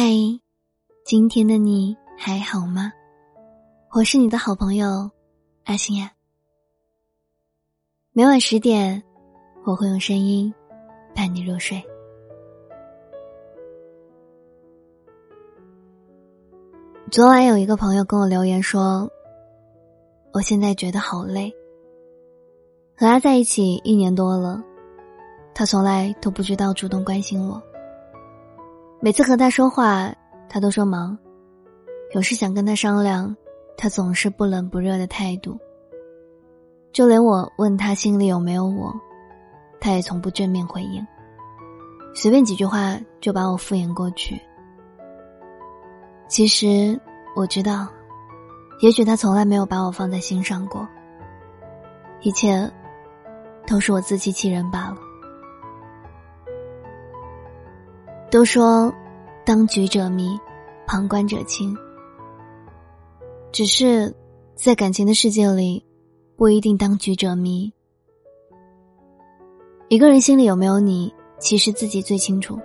嗨，今天的你还好吗？我是你的好朋友阿星呀。每晚十点，我会用声音伴你入睡。昨晚有一个朋友跟我留言说，我现在觉得好累。和他在一起一年多了，他从来都不知道主动关心我。每次和他说话，他都说忙；有事想跟他商量，他总是不冷不热的态度。就连我问他心里有没有我，他也从不正面回应，随便几句话就把我敷衍过去。其实我知道，也许他从来没有把我放在心上过，一切都是我自欺欺人罢了。都说，当局者迷，旁观者清。只是，在感情的世界里，不一定当局者迷。一个人心里有没有你，其实自己最清楚。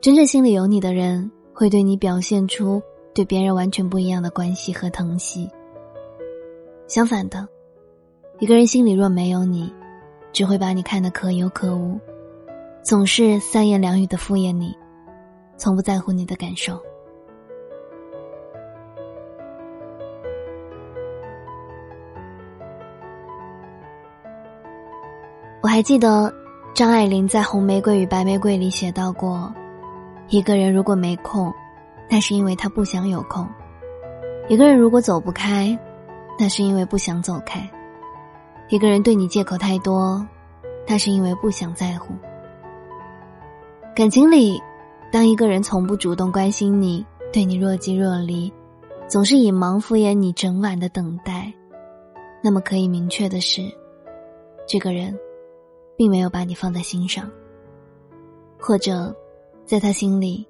真正心里有你的人，会对你表现出对别人完全不一样的关系和疼惜。相反的，一个人心里若没有你，只会把你看得可有可无。总是三言两语的敷衍你，从不在乎你的感受。我还记得张爱玲在《红玫瑰与白玫瑰》里写到过：一个人如果没空，那是因为他不想有空；一个人如果走不开，那是因为不想走开；一个人对你借口太多，那是因为不想在乎。感情里，当一个人从不主动关心你，对你若即若离，总是以忙敷衍你整晚的等待，那么可以明确的是，这个人并没有把你放在心上，或者在他心里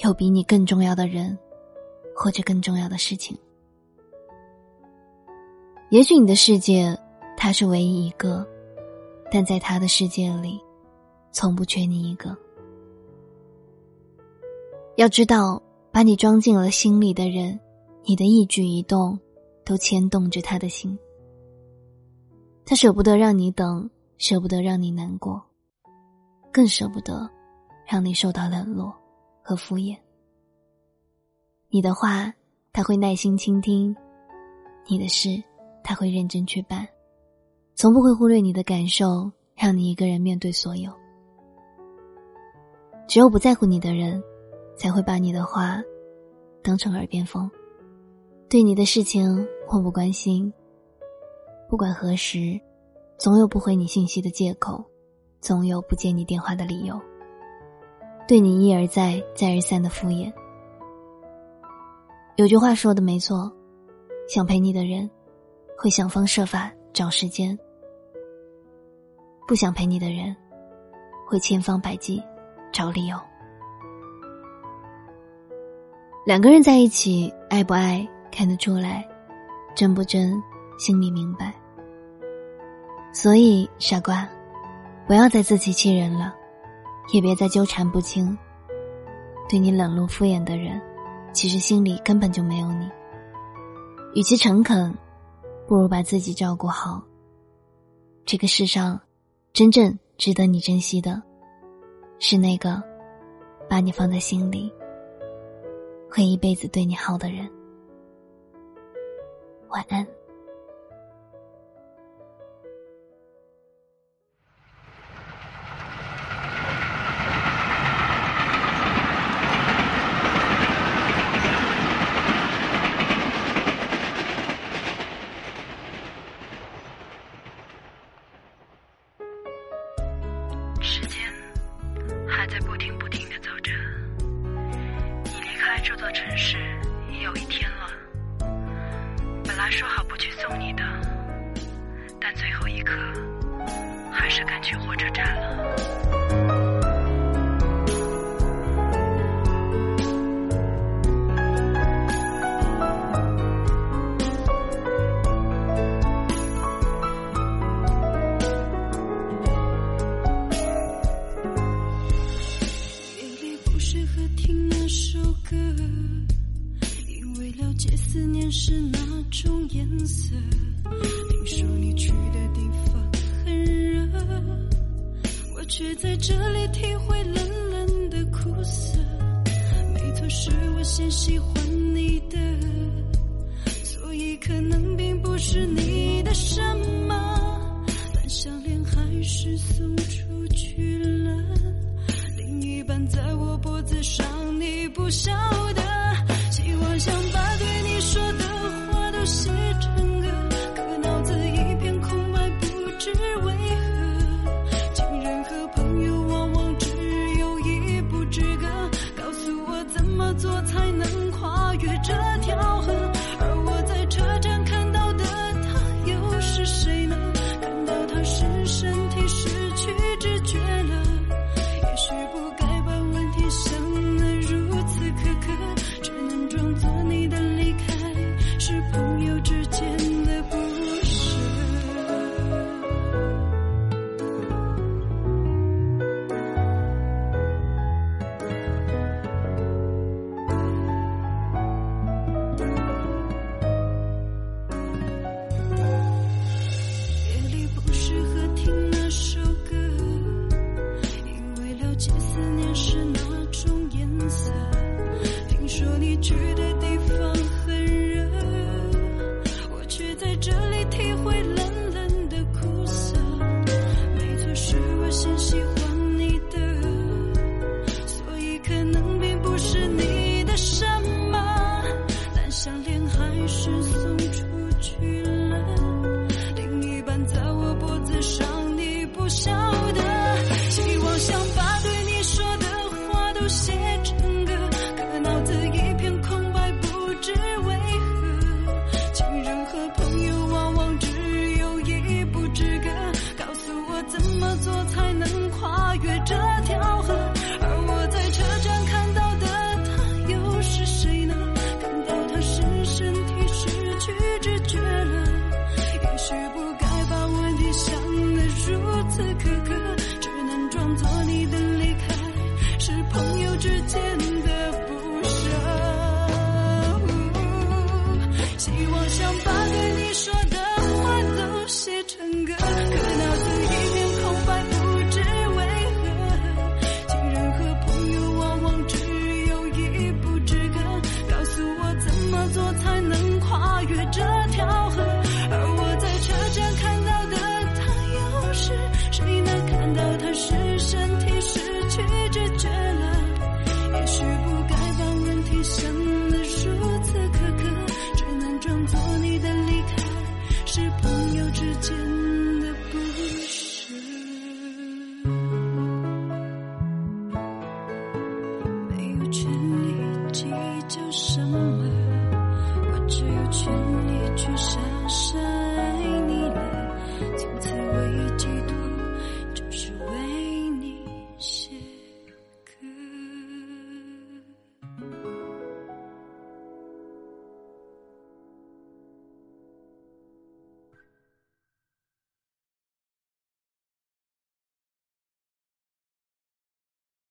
有比你更重要的人，或者更重要的事情。也许你的世界他是唯一一个，但在他的世界里，从不缺你一个。要知道，把你装进了心里的人，你的一举一动都牵动着他的心。他舍不得让你等，舍不得让你难过，更舍不得让你受到冷落和敷衍。你的话他会耐心倾听，你的事他会认真去办，从不会忽略你的感受，让你一个人面对所有。只有不在乎你的人。才会把你的话当成耳边风，对你的事情漠不关心。不管何时，总有不回你信息的借口，总有不接你电话的理由。对你一而再、再而三的敷衍。有句话说的没错，想陪你的人，会想方设法找时间；不想陪你的人，会千方百计找理由。两个人在一起，爱不爱看得出来，真不真心里明白。所以，傻瓜，不要再自欺欺人了，也别再纠缠不清。对你冷落敷衍的人，其实心里根本就没有你。与其诚恳，不如把自己照顾好。这个世上，真正值得你珍惜的，是那个把你放在心里。会一辈子对你好的人，晚安。说好不去送你的，但最后一刻还是赶去火车站了。在这里体会冷冷的苦涩，没错，是我先喜欢你的，所以可能并不是你的什么，但项链还是送出去了，另一半在我脖子上，你不晓得，希望想把对你说的话都写着。去的